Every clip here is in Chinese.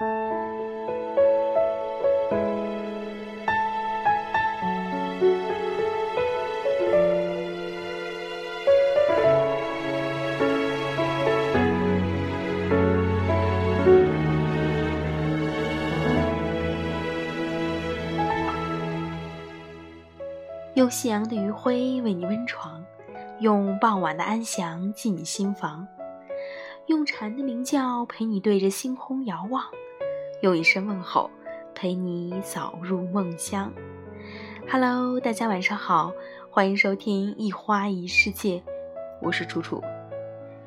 用夕阳的余晖为你温床，用傍晚的安详进你心房，用蝉的鸣叫陪你对着星空遥望，用一声问候陪你早入梦乡。Hello，大家晚上好，欢迎收听一花一世界，我是楚楚。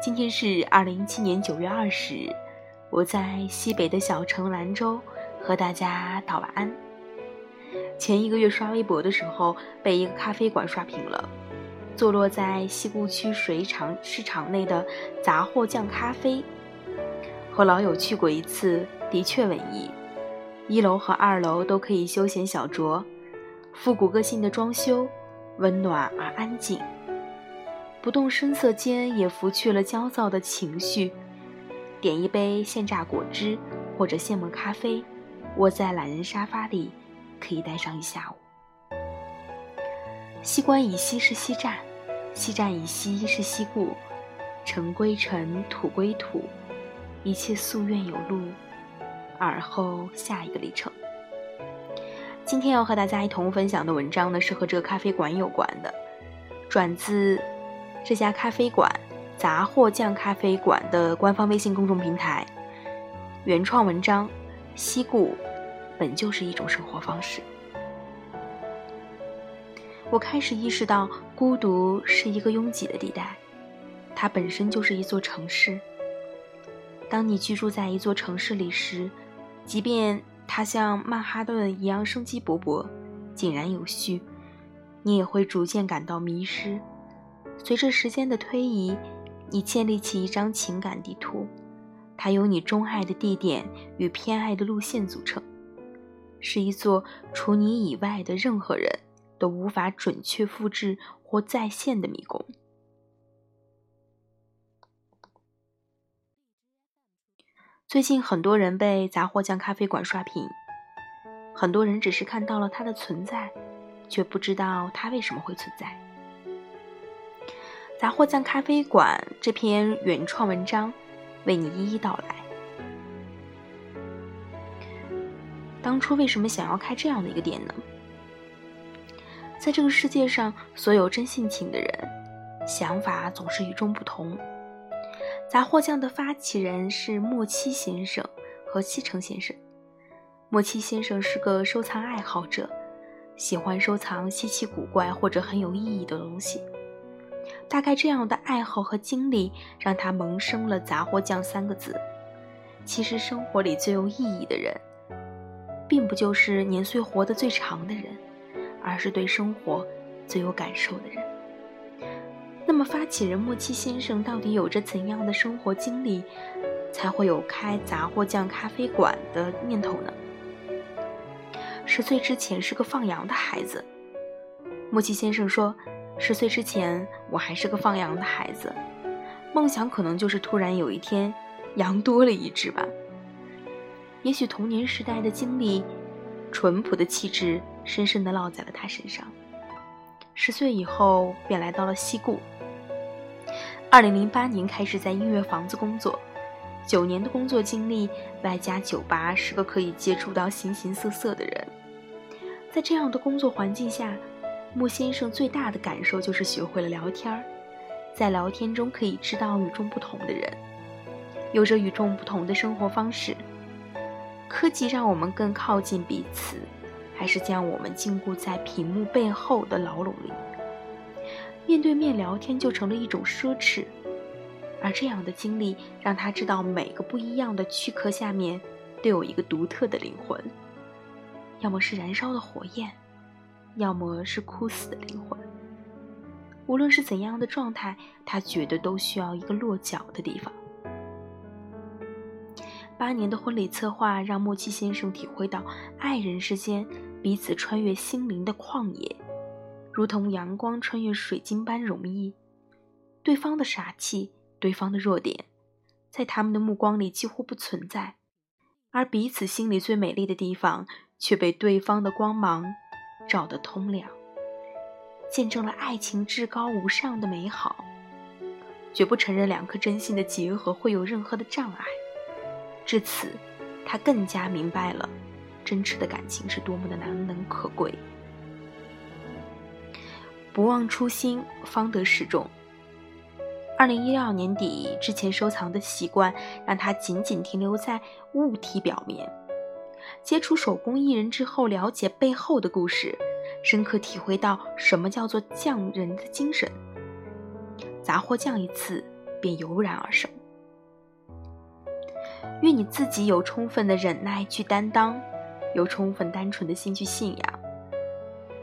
今天是二零一七年九月二十日，我在西北的小城兰州和大家道晚安。前一个月刷微博的时候，被一个咖啡馆刷屏了。坐落在西固区水厂市场内的杂货酱咖啡，和老友去过一次，的确文艺。一楼和二楼都可以休闲小酌，复古个性的装修，温暖而安静。不动声色间也拂去了焦躁的情绪。点一杯现榨果汁或者现磨咖啡，窝在懒人沙发里。可以待上一下午。西关以西是西站，西站以西是西固，尘归尘，土归土，一切夙愿有路，而后下一个里程。今天要和大家一同分享的文章呢，是和这个咖啡馆有关的，转自这家咖啡馆“杂货匠咖啡馆”的官方微信公众平台，原创文章，西固。本就是一种生活方式。我开始意识到，孤独是一个拥挤的地带，它本身就是一座城市。当你居住在一座城市里时，即便它像曼哈顿一样生机勃勃、井然有序，你也会逐渐感到迷失。随着时间的推移，你建立起一张情感地图，它由你钟爱的地点与偏爱的路线组成。是一座除你以外的任何人都无法准确复制或再现的迷宫。最近很多人被杂货匠咖啡馆刷屏，很多人只是看到了它的存在，却不知道它为什么会存在。杂货匠咖啡馆这篇原创文章为你一一道来。当初为什么想要开这样的一个店呢？在这个世界上，所有真性情的人，想法总是与众不同。杂货匠的发起人是莫七先生和七成先生。莫七先生是个收藏爱好者，喜欢收藏稀奇古怪或者很有意义的东西。大概这样的爱好和经历，让他萌生了“杂货匠”三个字。其实生活里最有意义的人。并不就是年岁活得最长的人，而是对生活最有感受的人。那么，发起人莫七先生到底有着怎样的生活经历，才会有开杂货酱咖啡馆的念头呢？十岁之前是个放羊的孩子。莫七先生说：“十岁之前，我还是个放羊的孩子，梦想可能就是突然有一天，羊多了一只吧。”也许童年时代的经历，淳朴的气质深深地烙在了他身上。十岁以后便来到了西固。二零零八年开始在音乐房子工作，九年的工作经历外加酒吧，是个可以接触到形形色色的人。在这样的工作环境下，莫先生最大的感受就是学会了聊天儿，在聊天中可以知道与众不同的人，有着与众不同的生活方式。科技让我们更靠近彼此，还是将我们禁锢在屏幕背后的牢笼里？面对面聊天就成了一种奢侈，而这样的经历让他知道，每个不一样的躯壳下面都有一个独特的灵魂，要么是燃烧的火焰，要么是枯死的灵魂。无论是怎样的状态，他觉得都需要一个落脚的地方。八年的婚礼策划让莫七先生体会到爱人之间彼此穿越心灵的旷野，如同阳光穿越水晶般容易。对方的傻气，对方的弱点，在他们的目光里几乎不存在，而彼此心里最美丽的地方却被对方的光芒照得通亮，见证了爱情至高无上的美好，绝不承认两颗真心的结合会有任何的障碍。至此，他更加明白了真挚的感情是多么的难能可贵。不忘初心，方得始终。二零一六年底之前收藏的习惯，让他仅仅停留在物体表面。接触手工艺人之后，了解背后的故事，深刻体会到什么叫做匠人的精神。杂货匠一次便油然而生。愿你自己有充分的忍耐去担当，有充分单纯的心去信仰，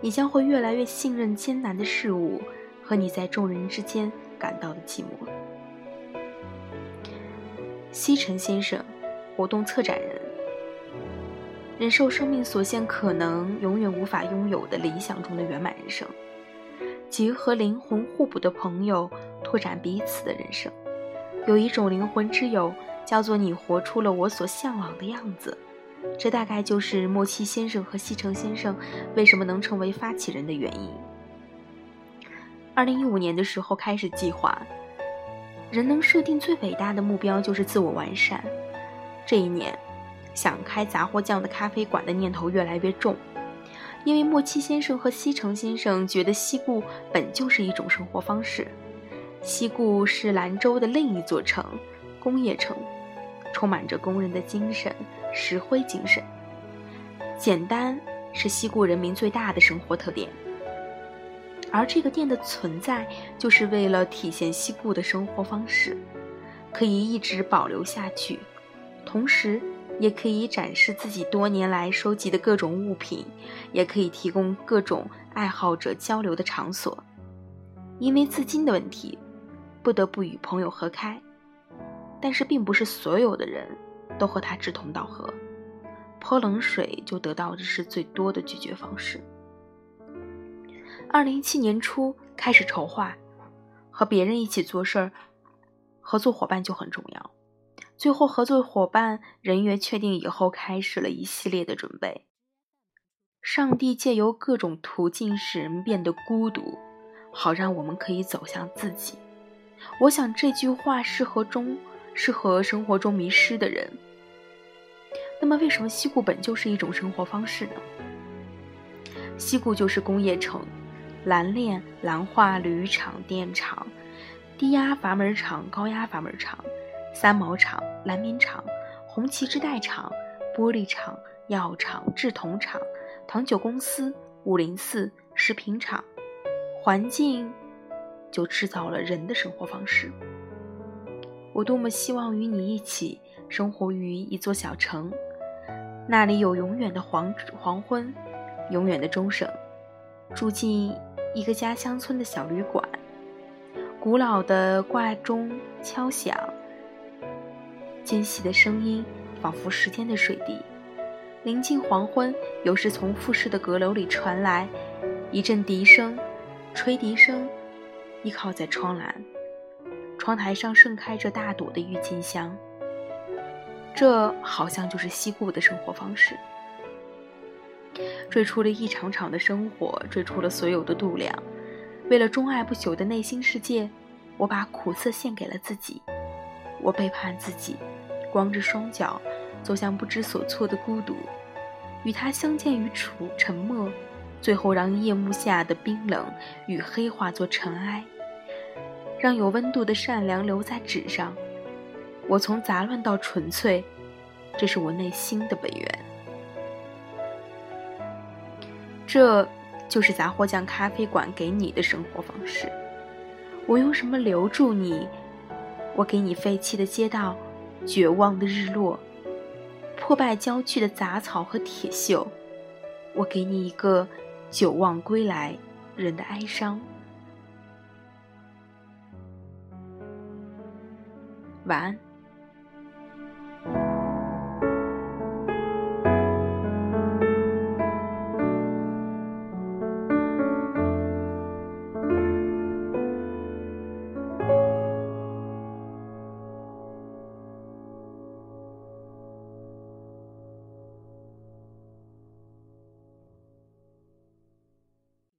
你将会越来越信任艰难的事物和你在众人之间。感到的寂寞。西城先生，活动策展人，忍受生命所限，可能永远无法拥有的理想中的圆满人生，结合灵魂互补的朋友，拓展彼此的人生。有一种灵魂之友，叫做你活出了我所向往的样子。这大概就是莫七先生和西城先生为什么能成为发起人的原因。二零一五年的时候开始计划，人能设定最伟大的目标就是自我完善。这一年，想开杂货匠的咖啡馆的念头越来越重，因为莫七先生和西城先生觉得西固本就是一种生活方式。西固是兰州的另一座城，工业城，充满着工人的精神，石灰精神。简单是西固人民最大的生活特点。而这个店的存在，就是为了体现西固的生活方式，可以一直保留下去，同时也可以展示自己多年来收集的各种物品，也可以提供各种爱好者交流的场所。因为资金的问题，不得不与朋友合开，但是并不是所有的人都和他志同道合，泼冷水就得到的是最多的拒绝方式。二零一七年初开始筹划，和别人一起做事儿，合作伙伴就很重要。最后合作伙伴人员确定以后，开始了一系列的准备。上帝借由各种途径使人变得孤独，好让我们可以走向自己。我想这句话适合中适合生活中迷失的人。那么，为什么西固本就是一种生活方式呢？西固就是工业城。蓝链、蓝化铝厂、电厂、低压阀门厂、高压阀门厂、三毛厂、蓝棉厂、红旗织带厂、玻璃厂、药厂、制铜厂、糖酒公司、五零四食品厂，环境就制造了人的生活方式。我多么希望与你一起生活于一座小城，那里有永远的黄黄昏，永远的钟声，住进。一个家乡村的小旅馆，古老的挂钟敲响，间隙的声音仿佛时间的水滴。临近黄昏，有时从复式的阁楼里传来一阵笛声，吹笛声。依靠在窗栏，窗台上盛开着大朵的郁金香。这好像就是西固的生活方式。追出了一场场的生活，追出了所有的度量。为了钟爱不朽的内心世界，我把苦涩献给了自己。我背叛自己，光着双脚走向不知所措的孤独，与他相见于楚沉默，最后让夜幕下的冰冷与黑化作尘埃，让有温度的善良留在纸上。我从杂乱到纯粹，这是我内心的本源。这就是杂货匠咖啡馆给你的生活方式。我用什么留住你？我给你废弃的街道、绝望的日落、破败郊区的杂草和铁锈。我给你一个久望归来人的哀伤。晚安。